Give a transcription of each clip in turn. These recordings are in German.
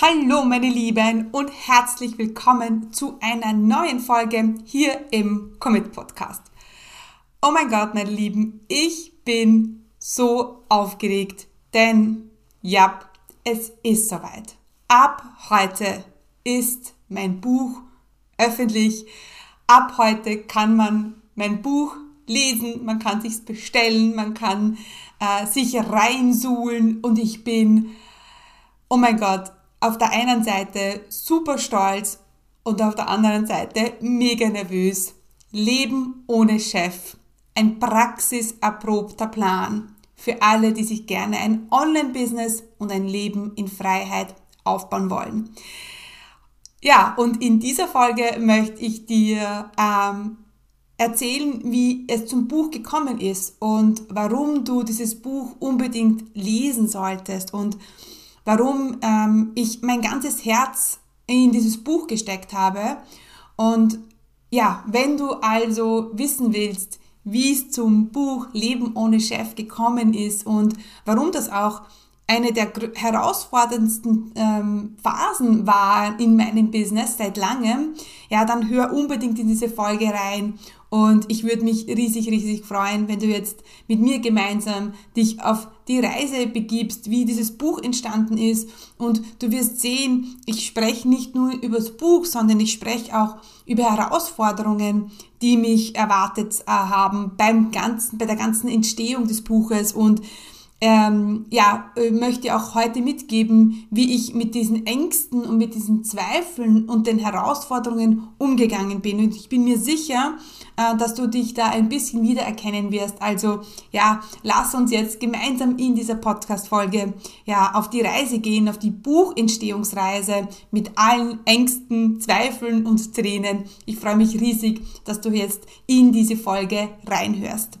Hallo meine Lieben und herzlich willkommen zu einer neuen Folge hier im Commit Podcast. Oh mein Gott, meine Lieben, ich bin so aufgeregt, denn ja, es ist soweit. Ab heute ist mein Buch öffentlich. Ab heute kann man mein Buch lesen, man kann sich's bestellen, man kann äh, sich reinsuhlen und ich bin, oh mein Gott, auf der einen Seite super stolz und auf der anderen Seite mega nervös. Leben ohne Chef. Ein praxiserprobter Plan für alle, die sich gerne ein Online-Business und ein Leben in Freiheit aufbauen wollen. Ja, und in dieser Folge möchte ich dir ähm, erzählen, wie es zum Buch gekommen ist und warum du dieses Buch unbedingt lesen solltest und warum ähm, ich mein ganzes Herz in dieses Buch gesteckt habe. Und ja, wenn du also wissen willst, wie es zum Buch Leben ohne Chef gekommen ist und warum das auch eine der herausforderndsten ähm, Phasen war in meinem Business seit langem, ja, dann hör unbedingt in diese Folge rein. Und ich würde mich riesig, riesig freuen, wenn du jetzt mit mir gemeinsam dich auf die Reise begibst, wie dieses Buch entstanden ist. Und du wirst sehen, ich spreche nicht nur über das Buch, sondern ich spreche auch über Herausforderungen, die mich erwartet äh, haben beim ganzen, bei der ganzen Entstehung des Buches und ähm, ja, äh, möchte auch heute mitgeben, wie ich mit diesen Ängsten und mit diesen Zweifeln und den Herausforderungen umgegangen bin. Und ich bin mir sicher, äh, dass du dich da ein bisschen wiedererkennen wirst. Also ja, lass uns jetzt gemeinsam in dieser Podcast-Folge ja, auf die Reise gehen, auf die Buchentstehungsreise mit allen Ängsten, Zweifeln und Tränen. Ich freue mich riesig, dass du jetzt in diese Folge reinhörst.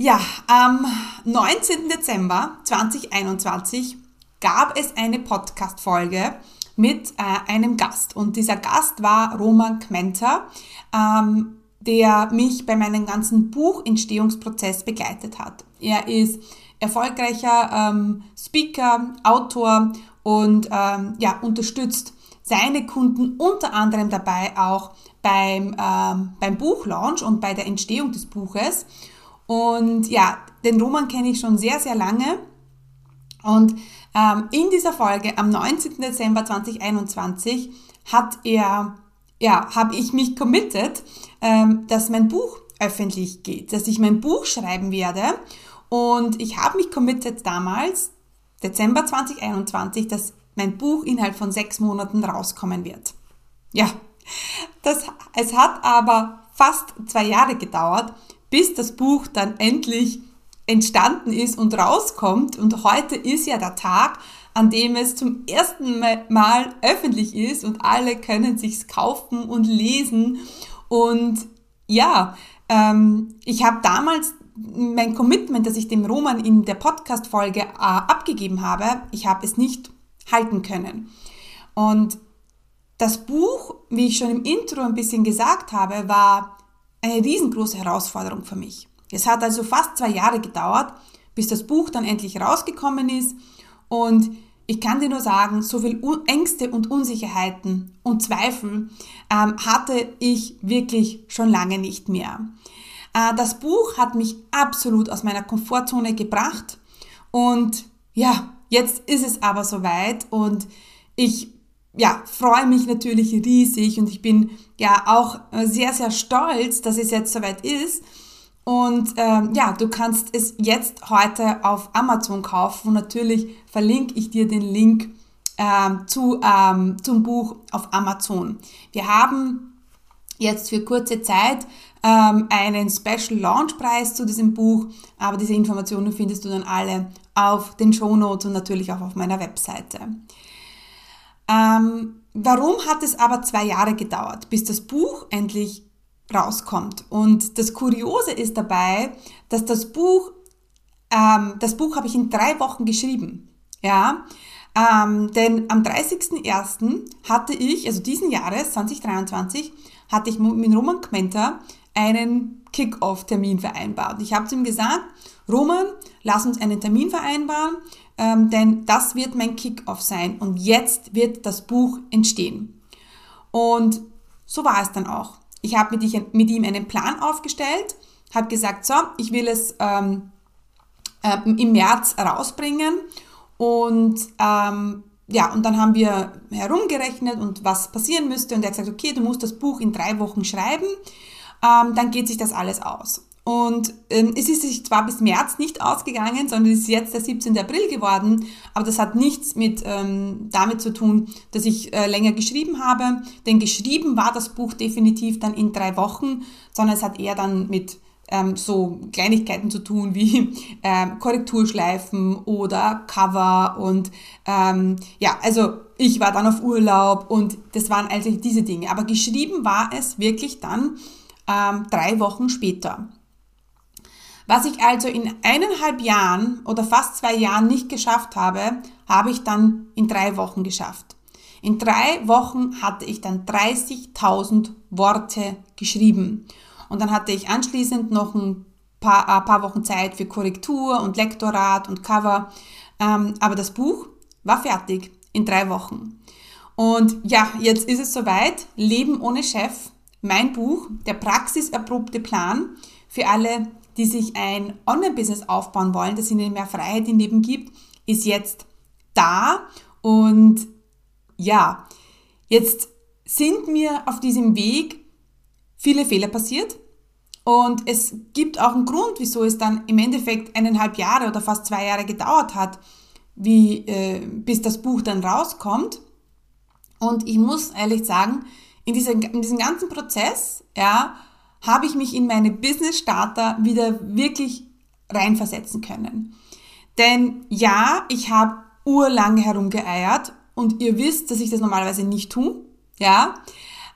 Ja, am 19. Dezember 2021 gab es eine Podcast-Folge mit äh, einem Gast. Und dieser Gast war Roman Kmenter, ähm, der mich bei meinem ganzen Buchentstehungsprozess begleitet hat. Er ist erfolgreicher ähm, Speaker, Autor und ähm, ja, unterstützt seine Kunden unter anderem dabei auch beim, ähm, beim Buchlaunch und bei der Entstehung des Buches. Und ja, den Roman kenne ich schon sehr, sehr lange. Und ähm, in dieser Folge am 19. Dezember 2021 hat er, ja, habe ich mich committed, ähm, dass mein Buch öffentlich geht, dass ich mein Buch schreiben werde. Und ich habe mich committed damals, Dezember 2021, dass mein Buch innerhalb von sechs Monaten rauskommen wird. Ja, das, es hat aber fast zwei Jahre gedauert, bis das Buch dann endlich entstanden ist und rauskommt. Und heute ist ja der Tag, an dem es zum ersten Mal öffentlich ist und alle können sich's kaufen und lesen. Und ja, ähm, ich habe damals mein Commitment, das ich dem Roman in der Podcast-Folge äh, abgegeben habe, ich habe es nicht halten können. Und das Buch, wie ich schon im Intro ein bisschen gesagt habe, war eine riesengroße Herausforderung für mich. Es hat also fast zwei Jahre gedauert, bis das Buch dann endlich rausgekommen ist und ich kann dir nur sagen, so viel Ängste und Unsicherheiten und Zweifel ähm, hatte ich wirklich schon lange nicht mehr. Äh, das Buch hat mich absolut aus meiner Komfortzone gebracht und ja, jetzt ist es aber soweit und ich ja, freue mich natürlich riesig und ich bin ja auch äh, sehr, sehr stolz, dass es jetzt soweit ist. Und ähm, ja, du kannst es jetzt heute auf Amazon kaufen und natürlich verlinke ich dir den Link ähm, zu, ähm, zum Buch auf Amazon. Wir haben jetzt für kurze Zeit ähm, einen Special Launch Preis zu diesem Buch, aber diese Informationen findest du dann alle auf den Show Notes und natürlich auch auf meiner Webseite. Ähm, warum hat es aber zwei Jahre gedauert, bis das Buch endlich rauskommt? Und das Kuriose ist dabei, dass das Buch, ähm, das Buch habe ich in drei Wochen geschrieben. Ja, ähm, denn am 30.01. hatte ich, also diesen Jahres, 2023, hatte ich mit Roman Kmenter einen Kick-Off-Termin vereinbart. Ich habe zu ihm gesagt, Roman, lass uns einen Termin vereinbaren, ähm, denn das wird mein Kick-Off sein und jetzt wird das Buch entstehen. Und so war es dann auch. Ich habe mit, mit, ihm einen Plan aufgestellt, habe gesagt, so, ich will es ähm, äh, im März rausbringen und ähm, ja, und dann haben wir herumgerechnet und was passieren müsste. Und er hat gesagt, okay, du musst das Buch in drei Wochen schreiben, ähm, dann geht sich das alles aus. Und ähm, es ist sich zwar bis März nicht ausgegangen, sondern es ist jetzt der 17. April geworden, aber das hat nichts mit ähm, damit zu tun, dass ich äh, länger geschrieben habe. Denn geschrieben war das Buch definitiv dann in drei Wochen, sondern es hat eher dann mit ähm, so Kleinigkeiten zu tun wie ähm, Korrekturschleifen oder Cover und ähm, ja, also ich war dann auf Urlaub und das waren also diese Dinge. Aber geschrieben war es wirklich dann ähm, drei Wochen später. Was ich also in eineinhalb Jahren oder fast zwei Jahren nicht geschafft habe, habe ich dann in drei Wochen geschafft. In drei Wochen hatte ich dann 30.000 Worte geschrieben. Und dann hatte ich anschließend noch ein paar, ein paar Wochen Zeit für Korrektur und Lektorat und Cover. Ähm, aber das Buch war fertig in drei Wochen. Und ja, jetzt ist es soweit. Leben ohne Chef, mein Buch, der praxiserprobte Plan für alle, die sich ein Online-Business aufbauen wollen, das ihnen mehr Freiheit im Leben gibt, ist jetzt da. Und ja, jetzt sind mir auf diesem Weg viele Fehler passiert. Und es gibt auch einen Grund, wieso es dann im Endeffekt eineinhalb Jahre oder fast zwei Jahre gedauert hat, wie, äh, bis das Buch dann rauskommt. Und ich muss ehrlich sagen, in, dieser, in diesem ganzen Prozess, ja, habe ich mich in meine Business Starter wieder wirklich reinversetzen können. Denn ja, ich habe urlange herumgeeiert und ihr wisst, dass ich das normalerweise nicht tue, ja.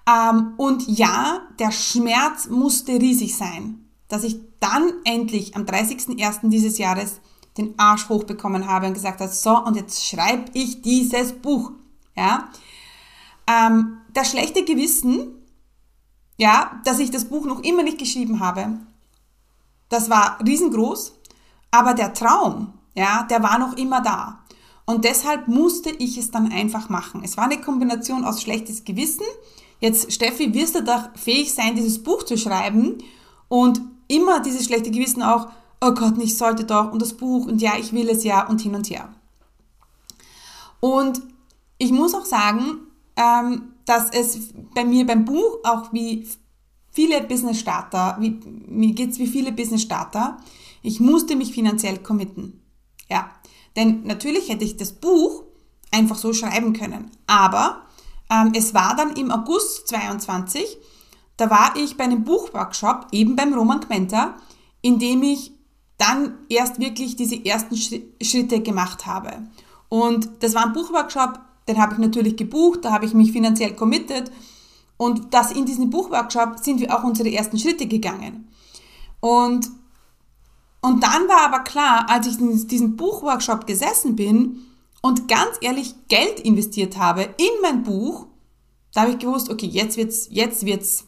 Ähm, und ja, der Schmerz musste riesig sein, dass ich dann endlich am 30.01. dieses Jahres den Arsch hochbekommen habe und gesagt habe, so, und jetzt schreibe ich dieses Buch. Ja? Ähm, das schlechte Gewissen, ja, dass ich das Buch noch immer nicht geschrieben habe, das war riesengroß, aber der Traum, ja, der war noch immer da. Und deshalb musste ich es dann einfach machen. Es war eine Kombination aus schlechtes Gewissen, Jetzt, Steffi, wirst du doch fähig sein, dieses Buch zu schreiben und immer dieses schlechte Gewissen auch, oh Gott, ich sollte doch und das Buch und ja, ich will es ja und hin und her. Und ich muss auch sagen, ähm, dass es bei mir beim Buch auch wie viele Business Starter, wie, mir geht's wie viele Business Starter, ich musste mich finanziell committen. Ja, denn natürlich hätte ich das Buch einfach so schreiben können, aber ähm, es war dann im August 22, da war ich bei einem Buchworkshop, eben beim Roman Kmenter, in dem ich dann erst wirklich diese ersten Schritte gemacht habe. Und das war ein Buchworkshop, den habe ich natürlich gebucht, da habe ich mich finanziell committed. Und das in diesem Buchworkshop sind wir auch unsere ersten Schritte gegangen. Und, und dann war aber klar, als ich in diesem Buchworkshop gesessen bin, und ganz ehrlich Geld investiert habe in mein Buch, da habe ich gewusst, okay, jetzt wird's, jetzt wird's,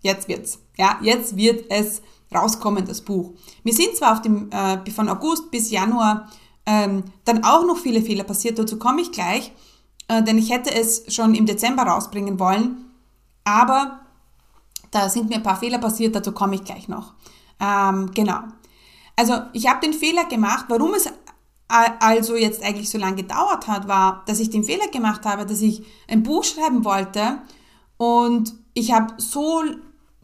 jetzt wird's, ja, jetzt wird es rauskommen, das Buch. Mir sind zwar auf dem, äh, von August bis Januar ähm, dann auch noch viele Fehler passiert, dazu komme ich gleich, äh, denn ich hätte es schon im Dezember rausbringen wollen, aber da sind mir ein paar Fehler passiert, dazu komme ich gleich noch. Ähm, genau. Also ich habe den Fehler gemacht, warum es also jetzt eigentlich so lange gedauert hat, war, dass ich den Fehler gemacht habe, dass ich ein Buch schreiben wollte. Und ich habe so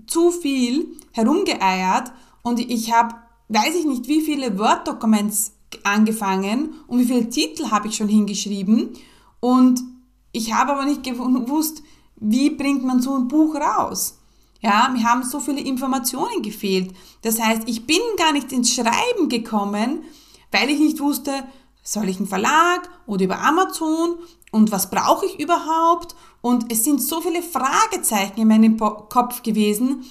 zu viel herumgeeiert. Und ich habe, weiß ich nicht, wie viele Word-Documents angefangen und wie viele Titel habe ich schon hingeschrieben und ich habe aber nicht gewusst, wie bringt man so ein Buch raus. Ja, mir haben so viele Informationen gefehlt. Das heißt, ich bin gar nicht ins Schreiben gekommen, weil ich nicht wusste, soll ich einen Verlag oder über Amazon und was brauche ich überhaupt? Und es sind so viele Fragezeichen in meinem Kopf gewesen.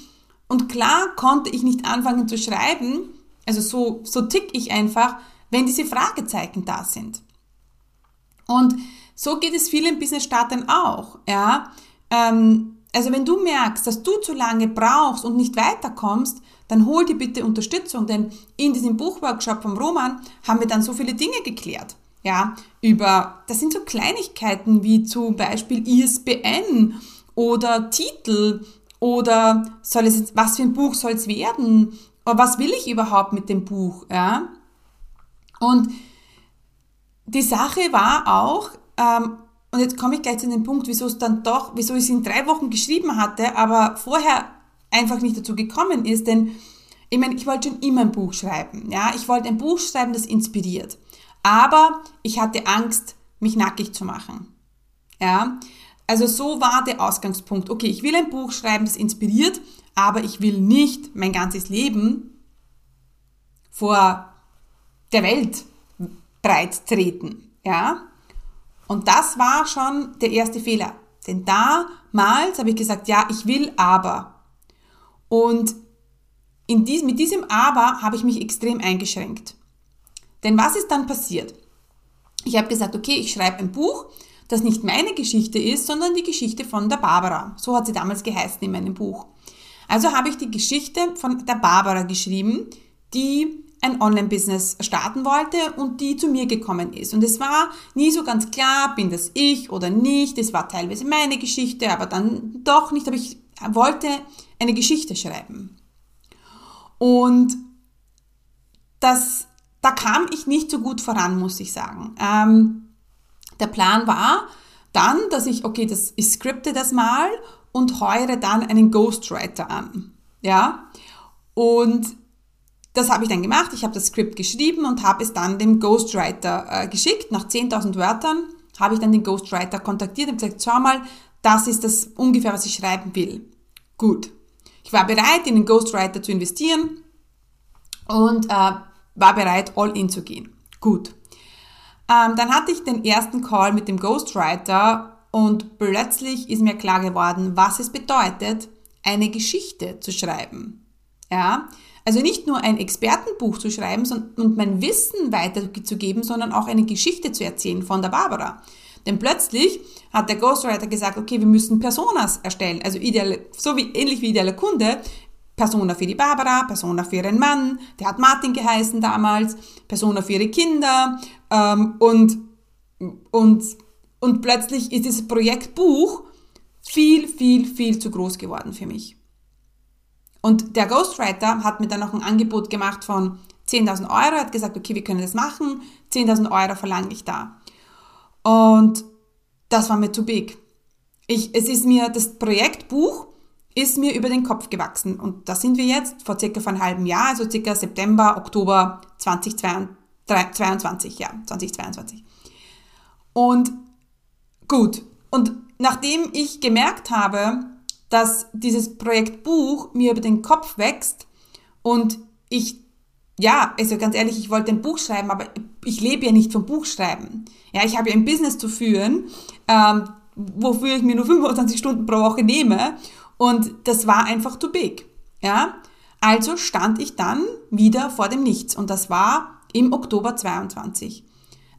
Und klar konnte ich nicht anfangen zu schreiben, also so, so tick ich einfach, wenn diese Fragezeichen da sind. Und so geht es vielen Business-Startern auch. Ja? Ähm, also wenn du merkst, dass du zu lange brauchst und nicht weiterkommst, dann hol dir bitte Unterstützung, denn in diesem Buchworkshop vom Roman haben wir dann so viele Dinge geklärt. Ja, über, das sind so Kleinigkeiten wie zum Beispiel ISBN oder Titel oder soll es, was für ein Buch soll es werden? Oder was will ich überhaupt mit dem Buch? Ja? Und die Sache war auch, ähm, und jetzt komme ich gleich zu dem Punkt, wieso es dann doch, wieso ich es in drei Wochen geschrieben hatte, aber vorher einfach nicht dazu gekommen ist, denn ich meine, ich wollte schon immer ein Buch schreiben. Ja, ich wollte ein Buch schreiben, das inspiriert. Aber ich hatte Angst, mich nackig zu machen. Ja, also so war der Ausgangspunkt. Okay, ich will ein Buch schreiben, das inspiriert, aber ich will nicht mein ganzes Leben vor der Welt breit treten. Ja, und das war schon der erste Fehler. Denn damals habe ich gesagt, ja, ich will aber. Und dies, mit diesem Aber habe ich mich extrem eingeschränkt. Denn was ist dann passiert? Ich habe gesagt, okay, ich schreibe ein Buch, das nicht meine Geschichte ist, sondern die Geschichte von der Barbara. So hat sie damals geheißen in meinem Buch. Also habe ich die Geschichte von der Barbara geschrieben, die ein Online-Business starten wollte und die zu mir gekommen ist. Und es war nie so ganz klar, bin das ich oder nicht. Es war teilweise meine Geschichte, aber dann doch nicht. Aber ich wollte eine Geschichte schreiben. Und das, da kam ich nicht so gut voran, muss ich sagen. Ähm, der Plan war dann, dass ich, okay, das, ich skripte das mal und heure dann einen Ghostwriter an. Ja. Und das habe ich dann gemacht. Ich habe das Skript geschrieben und habe es dann dem Ghostwriter äh, geschickt. Nach 10.000 Wörtern habe ich dann den Ghostwriter kontaktiert und gesagt, schau mal, das ist das ungefähr, was ich schreiben will. Gut. Ich war bereit, in den Ghostwriter zu investieren und äh, war bereit, all in zu gehen. Gut. Ähm, dann hatte ich den ersten Call mit dem Ghostwriter und plötzlich ist mir klar geworden, was es bedeutet, eine Geschichte zu schreiben. Ja, also nicht nur ein Expertenbuch zu schreiben und mein Wissen weiterzugeben, sondern auch eine Geschichte zu erzählen von der Barbara. Denn plötzlich hat der Ghostwriter gesagt, okay, wir müssen Personas erstellen. Also ideale, so wie, ähnlich wie idealer Kunde, Persona für die Barbara, Persona für ihren Mann, der hat Martin geheißen damals, Persona für ihre Kinder ähm, und, und, und plötzlich ist dieses Projektbuch viel, viel, viel zu groß geworden für mich. Und der Ghostwriter hat mir dann noch ein Angebot gemacht von 10.000 Euro, hat gesagt, okay, wir können das machen, 10.000 Euro verlange ich da. Und das war mir zu big. Ich, es ist mir, das Projektbuch ist mir über den Kopf gewachsen. Und da sind wir jetzt vor circa vor einem halben Jahr, also circa September, Oktober 2022, ja, 2022. Und gut. Und nachdem ich gemerkt habe, dass dieses Projektbuch mir über den Kopf wächst und ich, ja, also ganz ehrlich, ich wollte ein Buch schreiben, aber ich lebe ja nicht vom Buchschreiben. Ja, ich habe ja ein Business zu führen, ähm, wofür ich mir nur 25 Stunden pro Woche nehme und das war einfach too big. Ja, also stand ich dann wieder vor dem Nichts und das war im Oktober 22.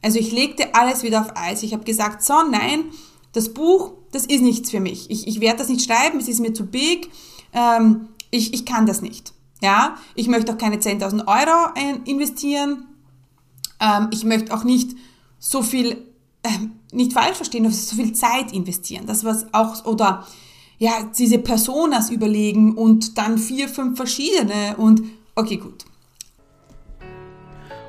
Also ich legte alles wieder auf Eis. Ich habe gesagt, so nein, das Buch, das ist nichts für mich. Ich, ich werde das nicht schreiben, es ist mir zu big. Ähm, ich, ich kann das nicht. Ja, ich möchte auch keine 10.000 Euro investieren. Ähm, ich möchte auch nicht so viel, äh, nicht falsch verstehen, so viel Zeit investieren. Das was auch, oder ja, diese Personas überlegen und dann vier, fünf verschiedene und okay, gut.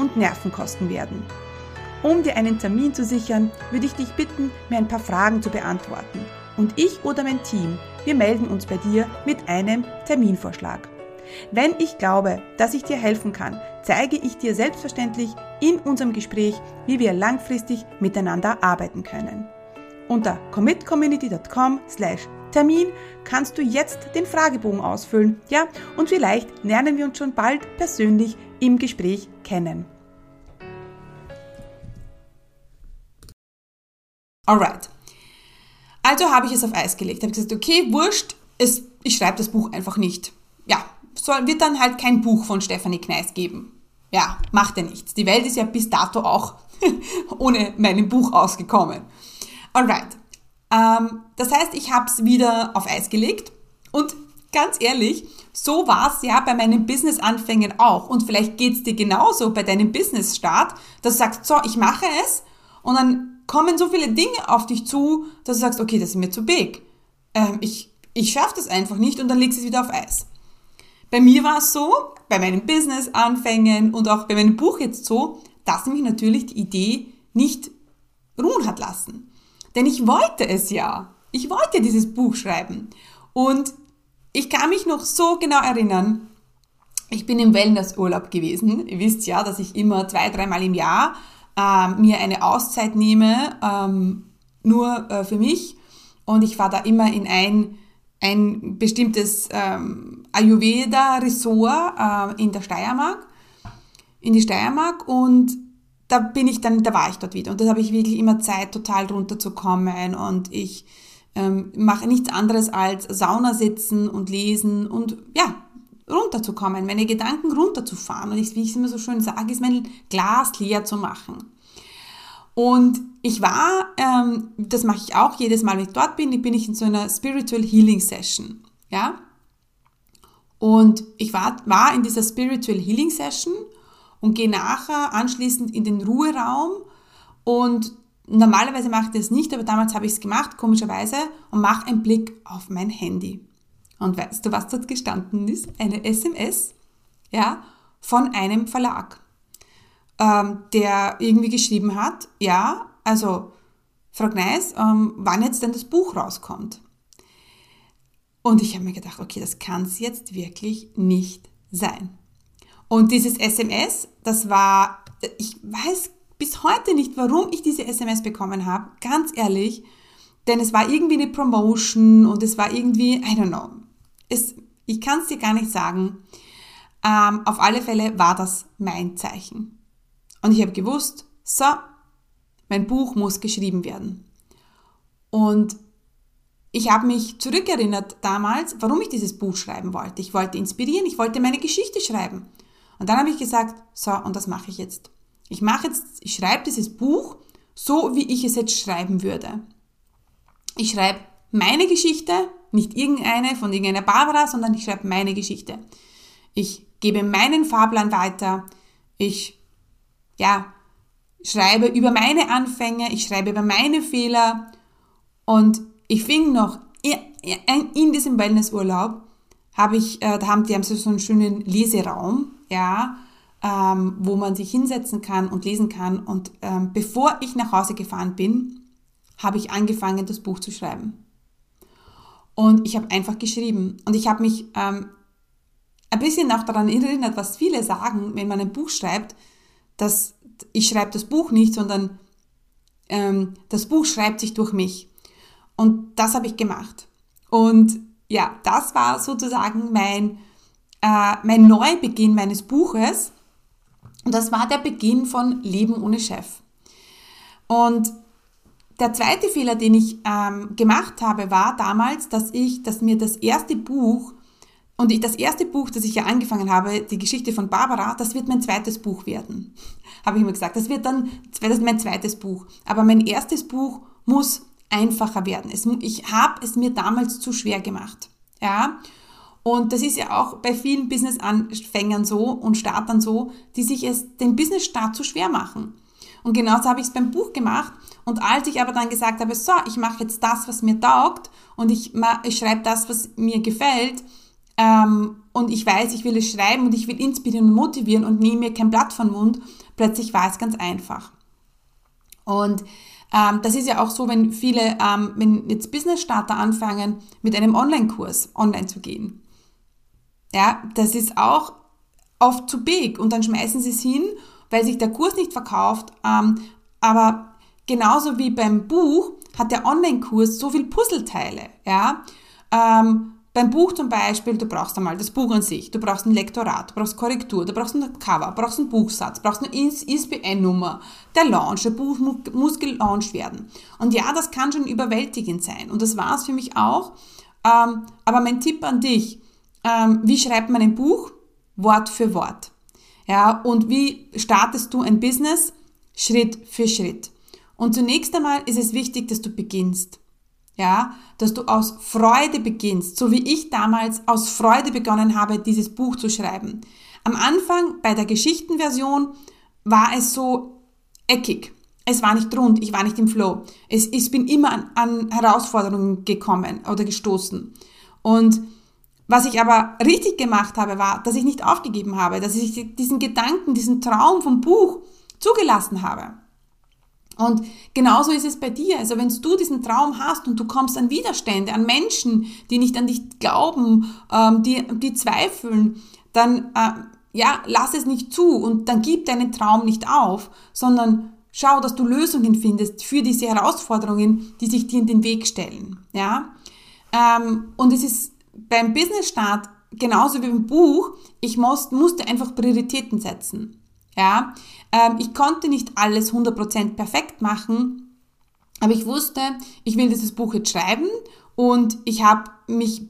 und Nerven kosten werden. Um dir einen Termin zu sichern, würde ich dich bitten, mir ein paar Fragen zu beantworten. Und ich oder mein Team, wir melden uns bei dir mit einem Terminvorschlag. Wenn ich glaube, dass ich dir helfen kann, zeige ich dir selbstverständlich in unserem Gespräch, wie wir langfristig miteinander arbeiten können. Unter commitcommunity.com slash Termin kannst du jetzt den Fragebogen ausfüllen, ja, und vielleicht lernen wir uns schon bald persönlich im Gespräch kennen. Alright. Also habe ich es auf Eis gelegt. Habe gesagt, okay, wurscht, es, ich schreibe das Buch einfach nicht. Ja, soll, wird dann halt kein Buch von Stefanie Kneis geben. Ja, macht ja nichts. Die Welt ist ja bis dato auch ohne mein Buch ausgekommen. Alright. Ähm, das heißt, ich habe es wieder auf Eis gelegt und ganz ehrlich, so war es ja bei meinen Business-Anfängen auch. Und vielleicht geht es dir genauso bei deinem Business-Start, dass du sagst, so, ich mache es und dann kommen so viele Dinge auf dich zu, dass du sagst, okay, das ist mir zu big. Ähm, ich ich schaffe das einfach nicht und dann legst du es wieder auf Eis. Bei mir war es so, bei meinen Business-Anfängen und auch bei meinem Buch jetzt so, dass mich natürlich die Idee nicht ruhen hat lassen. Denn ich wollte es ja. Ich wollte dieses Buch schreiben. Und ich kann mich noch so genau erinnern, ich bin im Wellnessurlaub gewesen. Ihr wisst ja, dass ich immer zwei, dreimal im Jahr äh, mir eine Auszeit nehme, ähm, nur äh, für mich. Und ich war da immer in ein, ein bestimmtes ähm, Ayurveda-Ressort äh, in der Steiermark, in die Steiermark und da bin ich dann, da war ich dort wieder und da habe ich wirklich immer Zeit, total runterzukommen und ich ähm, mache nichts anderes als Sauna sitzen und lesen und ja, runterzukommen, meine Gedanken runterzufahren und ich, wie ich es immer so schön sage, ist mein Glas leer zu machen. Und ich war, ähm, das mache ich auch jedes Mal, wenn ich dort bin, bin ich in so einer Spiritual Healing Session, ja. Und ich war, war in dieser Spiritual Healing Session und gehe nachher anschließend in den Ruheraum und normalerweise mache ich das nicht, aber damals habe ich es gemacht, komischerweise, und mache einen Blick auf mein Handy. Und weißt du, was dort gestanden ist? Eine SMS, ja, von einem Verlag, ähm, der irgendwie geschrieben hat, ja, also Frau Gneis, ähm, wann jetzt denn das Buch rauskommt. Und ich habe mir gedacht, okay, das kann es jetzt wirklich nicht sein. Und dieses SMS, das war, ich weiß bis heute nicht, warum ich diese SMS bekommen habe, ganz ehrlich, denn es war irgendwie eine Promotion und es war irgendwie, I don't know. Es, ich kann es dir gar nicht sagen. Ähm, auf alle Fälle war das mein Zeichen. Und ich habe gewusst, so, mein Buch muss geschrieben werden. Und ich habe mich zurückerinnert damals, warum ich dieses Buch schreiben wollte. Ich wollte inspirieren, ich wollte meine Geschichte schreiben. Und dann habe ich gesagt, so, und das mache ich jetzt. Ich mache jetzt, ich schreibe dieses Buch so, wie ich es jetzt schreiben würde. Ich schreibe meine Geschichte, nicht irgendeine von irgendeiner Barbara, sondern ich schreibe meine Geschichte. Ich gebe meinen Fahrplan weiter. Ich, ja, schreibe über meine Anfänge, ich schreibe über meine Fehler und ich fing noch in diesem Wellnessurlaub habe ich, äh, da haben die haben so einen schönen Leseraum, ja, ähm, wo man sich hinsetzen kann und lesen kann. Und ähm, bevor ich nach Hause gefahren bin, habe ich angefangen, das Buch zu schreiben. Und ich habe einfach geschrieben. Und ich habe mich ähm, ein bisschen auch daran erinnert, was viele sagen, wenn man ein Buch schreibt, dass ich schreibe das Buch nicht, sondern ähm, das Buch schreibt sich durch mich. Und das habe ich gemacht. Und ja, das war sozusagen mein, äh, mein Neubeginn meines Buches. Und das war der Beginn von Leben ohne Chef. Und der zweite Fehler, den ich ähm, gemacht habe, war damals, dass ich, dass mir das erste Buch und ich, das erste Buch, das ich ja angefangen habe, die Geschichte von Barbara, das wird mein zweites Buch werden. habe ich immer gesagt. Das wird dann das ist mein zweites Buch. Aber mein erstes Buch muss einfacher werden. Es, ich habe es mir damals zu schwer gemacht. Ja. Und das ist ja auch bei vielen Business-Anfängern so und Startern so, die sich es den Business-Start zu schwer machen. Und genauso habe ich es beim Buch gemacht. Und als ich aber dann gesagt habe, so, ich mache jetzt das, was mir taugt und ich, ich schreibe das, was mir gefällt, ähm, und ich weiß, ich will es schreiben und ich will inspirieren und motivieren und nehme mir kein Blatt vom Mund, plötzlich war es ganz einfach. Und ähm, das ist ja auch so, wenn viele, ähm, wenn jetzt Business-Starter anfangen, mit einem Online-Kurs online zu gehen. Ja, das ist auch oft zu big und dann schmeißen sie es hin, weil sich der Kurs nicht verkauft. Ähm, aber genauso wie beim Buch hat der Online-Kurs so viel Puzzleteile. Ja, ähm, beim Buch zum Beispiel, du brauchst einmal das Buch an sich, du brauchst ein Lektorat, du brauchst Korrektur, du brauchst ein Cover, du brauchst einen Buchsatz, du brauchst eine ISBN-Nummer. Der Launch, der Buch muss gelauncht werden. Und ja, das kann schon überwältigend sein. Und das war es für mich auch. Ähm, aber mein Tipp an dich, ähm, wie schreibt man ein Buch? Wort für Wort. Ja, und wie startest du ein Business? Schritt für Schritt. Und zunächst einmal ist es wichtig, dass du beginnst ja, dass du aus Freude beginnst, so wie ich damals aus Freude begonnen habe, dieses Buch zu schreiben. Am Anfang bei der Geschichtenversion war es so eckig. Es war nicht rund, ich war nicht im Flow. Es, ich bin immer an, an Herausforderungen gekommen oder gestoßen. Und was ich aber richtig gemacht habe, war, dass ich nicht aufgegeben habe, dass ich diesen Gedanken, diesen Traum vom Buch zugelassen habe. Und genauso ist es bei dir. Also wenn du diesen Traum hast und du kommst an Widerstände, an Menschen, die nicht an dich glauben, ähm, die, die zweifeln, dann äh, ja, lass es nicht zu und dann gib deinen Traum nicht auf, sondern schau, dass du Lösungen findest für diese Herausforderungen, die sich dir in den Weg stellen. Ja? Ähm, und es ist beim Business-Start genauso wie im Buch, ich muss, musste einfach Prioritäten setzen. Ja, ähm, ich konnte nicht alles 100% perfekt machen, aber ich wusste, ich will dieses Buch jetzt schreiben und ich habe mich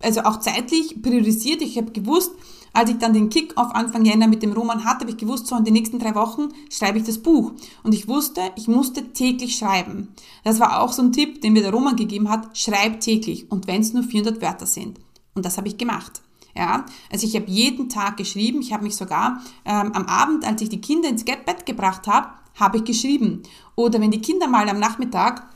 also auch zeitlich priorisiert. Ich habe gewusst, als ich dann den Kick-Off Anfang Jänner mit dem Roman hatte, habe ich gewusst, so in den nächsten drei Wochen schreibe ich das Buch. Und ich wusste, ich musste täglich schreiben. Das war auch so ein Tipp, den mir der Roman gegeben hat, schreib täglich und wenn es nur 400 Wörter sind. Und das habe ich gemacht. Ja, also ich habe jeden Tag geschrieben. Ich habe mich sogar ähm, am Abend, als ich die Kinder ins Bett gebracht habe, habe ich geschrieben. Oder wenn die Kinder mal am Nachmittag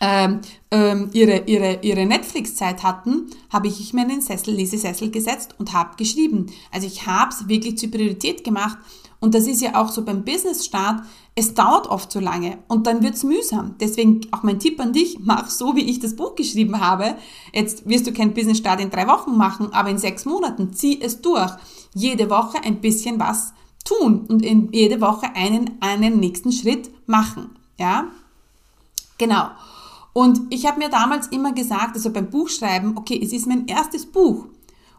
ähm, ähm, ihre, ihre, ihre Netflix-Zeit hatten, habe ich mir in den Sessel, Lesesessel gesetzt und habe geschrieben. Also ich habe es wirklich zur Priorität gemacht. Und das ist ja auch so beim Business-Start. Es dauert oft so lange und dann wird's mühsam. Deswegen auch mein Tipp an dich, mach so, wie ich das Buch geschrieben habe. Jetzt wirst du kein Business-Start in drei Wochen machen, aber in sechs Monaten zieh es durch. Jede Woche ein bisschen was tun und in jede Woche einen, einen nächsten Schritt machen. Ja? Genau. Und ich habe mir damals immer gesagt, also beim Buchschreiben, okay, es ist mein erstes Buch.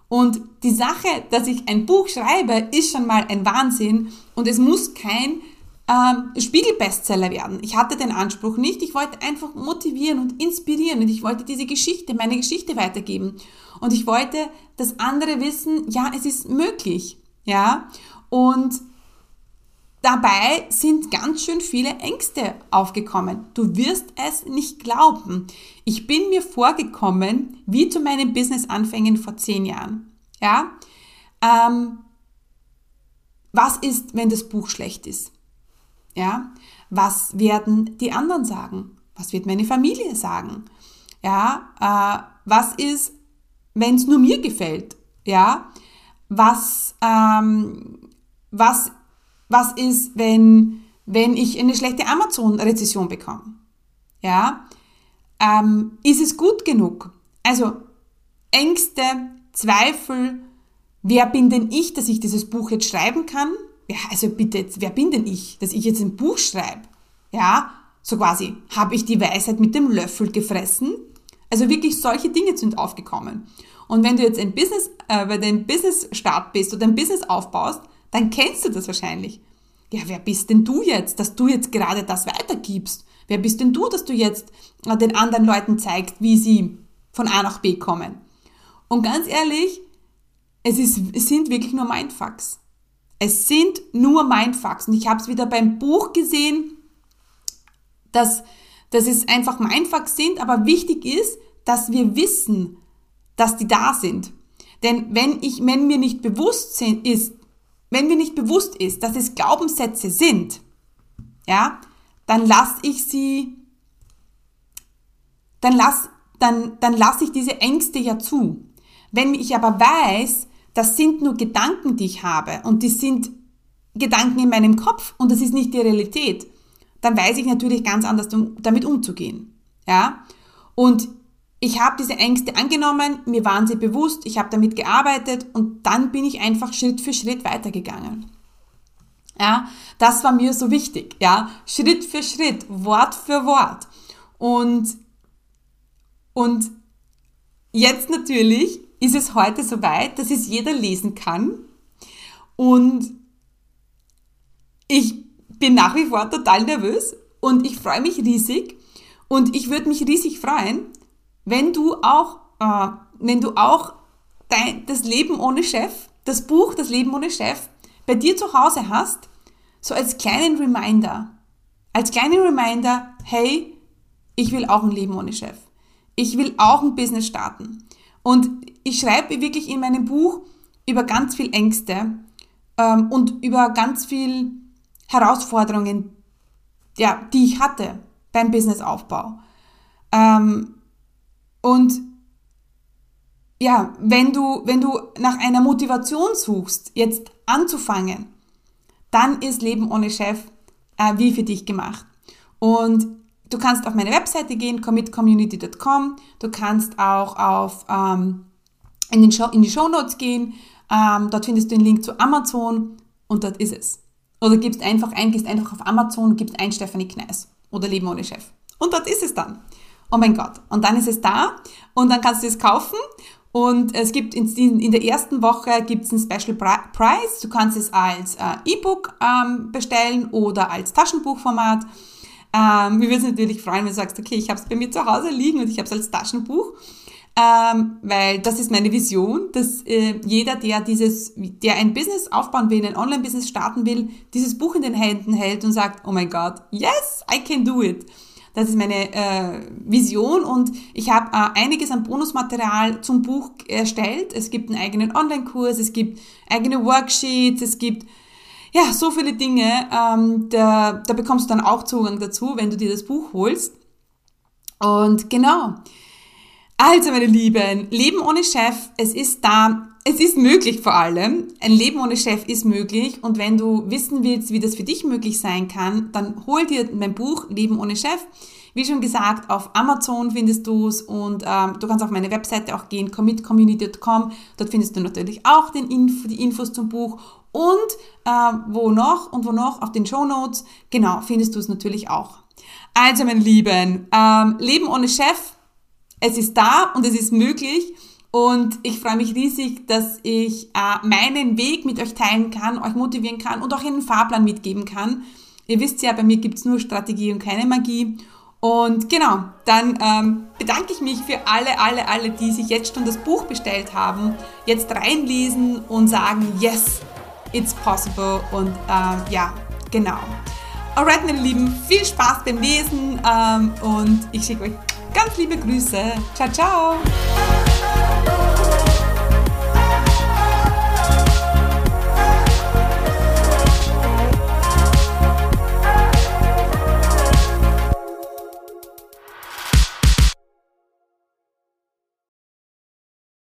Und die Sache, dass ich ein Buch schreibe, ist schon mal ein Wahnsinn und es muss kein ähm, Spiegel-Bestseller werden. Ich hatte den Anspruch nicht. Ich wollte einfach motivieren und inspirieren und ich wollte diese Geschichte, meine Geschichte weitergeben. Und ich wollte, dass andere wissen, ja, es ist möglich. Ja. Und dabei sind ganz schön viele Ängste aufgekommen. Du wirst es nicht glauben. Ich bin mir vorgekommen wie zu meinen Business-Anfängen vor zehn Jahren. Ja. Ähm, was ist, wenn das Buch schlecht ist? Ja, was werden die anderen sagen? Was wird meine Familie sagen? Ja, äh, was ist, wenn es nur mir gefällt? Ja, was, ähm, was, was ist, wenn, wenn ich eine schlechte Amazon-Rezession bekomme? Ja, ähm, ist es gut genug? Also Ängste, Zweifel, wer bin denn ich, dass ich dieses Buch jetzt schreiben kann? ja, also bitte, wer bin denn ich, dass ich jetzt ein Buch schreibe? Ja, so quasi, habe ich die Weisheit mit dem Löffel gefressen? Also wirklich solche Dinge sind aufgekommen. Und wenn du jetzt ein Business, äh, bei deinem Business-Start bist oder ein Business aufbaust, dann kennst du das wahrscheinlich. Ja, wer bist denn du jetzt, dass du jetzt gerade das weitergibst? Wer bist denn du, dass du jetzt äh, den anderen Leuten zeigst, wie sie von A nach B kommen? Und ganz ehrlich, es, ist, es sind wirklich nur Mindfucks. Es sind nur Mindfucks. Und ich habe es wieder beim Buch gesehen, dass, dass es einfach Mindfucks sind, aber wichtig ist, dass wir wissen, dass die da sind. Denn wenn ich, wenn mir nicht bewusst ist, wenn mir nicht bewusst ist, dass es Glaubenssätze sind, ja, dann lasse ich sie, dann lass, dann, dann lasse ich diese Ängste ja zu. Wenn ich aber weiß, das sind nur Gedanken, die ich habe und die sind Gedanken in meinem Kopf und das ist nicht die Realität, dann weiß ich natürlich ganz anders damit umzugehen. Ja? Und ich habe diese Ängste angenommen, mir waren sie bewusst, ich habe damit gearbeitet und dann bin ich einfach Schritt für Schritt weitergegangen. Ja, das war mir so wichtig, ja, Schritt für Schritt, Wort für Wort. Und, und jetzt natürlich ist es heute so weit, dass es jeder lesen kann. Und ich bin nach wie vor total nervös und ich freue mich riesig. Und ich würde mich riesig freuen, wenn du auch, äh, wenn du auch dein, das Leben ohne Chef, das Buch Das Leben ohne Chef bei dir zu Hause hast, so als kleinen Reminder, als kleinen Reminder, hey, ich will auch ein Leben ohne Chef. Ich will auch ein Business starten. Und ich schreibe wirklich in meinem Buch über ganz viel Ängste ähm, und über ganz viel Herausforderungen, ja, die ich hatte beim Businessaufbau. Ähm, und ja, wenn du, wenn du nach einer Motivation suchst, jetzt anzufangen, dann ist Leben ohne Chef äh, wie für dich gemacht. Und du kannst auf meine Webseite gehen, commitcommunity.com. Du kannst auch auf, ähm, in, den Show, in die Show Notes gehen. Ähm, dort findest du den Link zu Amazon und dort ist es. Oder gibst einfach ein, gehst einfach auf Amazon gibst ein Stephanie Kneis oder Leben ohne Chef. Und dort ist es dann. Oh mein Gott. Und dann ist es da und dann kannst du es kaufen und es gibt in, in der ersten Woche gibt es einen Special Price. Du kannst es als äh, E-Book ähm, bestellen oder als Taschenbuchformat. Ähm, wir würden uns natürlich freuen, wenn du sagst, okay, ich habe es bei mir zu Hause liegen und ich habe es als Taschenbuch. Ähm, weil das ist meine Vision, dass äh, jeder, der dieses, der ein Business aufbauen will, ein Online-Business starten will, dieses Buch in den Händen hält und sagt, oh mein Gott, yes, I can do it. Das ist meine äh, Vision und ich habe äh, einiges an Bonusmaterial zum Buch erstellt. Es gibt einen eigenen Online-Kurs, es gibt eigene Worksheets, es gibt ja so viele Dinge. Ähm, da, da bekommst du dann auch Zugang dazu, wenn du dir das Buch holst. Und genau. Also, meine Lieben, Leben ohne Chef, es ist da, es ist möglich vor allem. Ein Leben ohne Chef ist möglich. Und wenn du wissen willst, wie das für dich möglich sein kann, dann hol dir mein Buch Leben ohne Chef. Wie schon gesagt, auf Amazon findest du es und ähm, du kannst auf meine Webseite auch gehen, commitcommunity.com. Dort findest du natürlich auch den Info, die Infos zum Buch und äh, wo noch und wo noch auf den Show Notes. Genau, findest du es natürlich auch. Also, meine Lieben, ähm, Leben ohne Chef es ist da und es ist möglich. Und ich freue mich riesig, dass ich äh, meinen Weg mit euch teilen kann, euch motivieren kann und auch einen Fahrplan mitgeben kann. Ihr wisst ja, bei mir gibt's nur Strategie und keine Magie. Und genau, dann ähm, bedanke ich mich für alle, alle, alle, die sich jetzt schon das Buch bestellt haben, jetzt reinlesen und sagen, yes, it's possible. Und ähm, ja, genau. Alright, meine Lieben, viel Spaß beim Lesen ähm, und ich schicke euch Ganz liebe Grüße. Ciao, ciao. oh.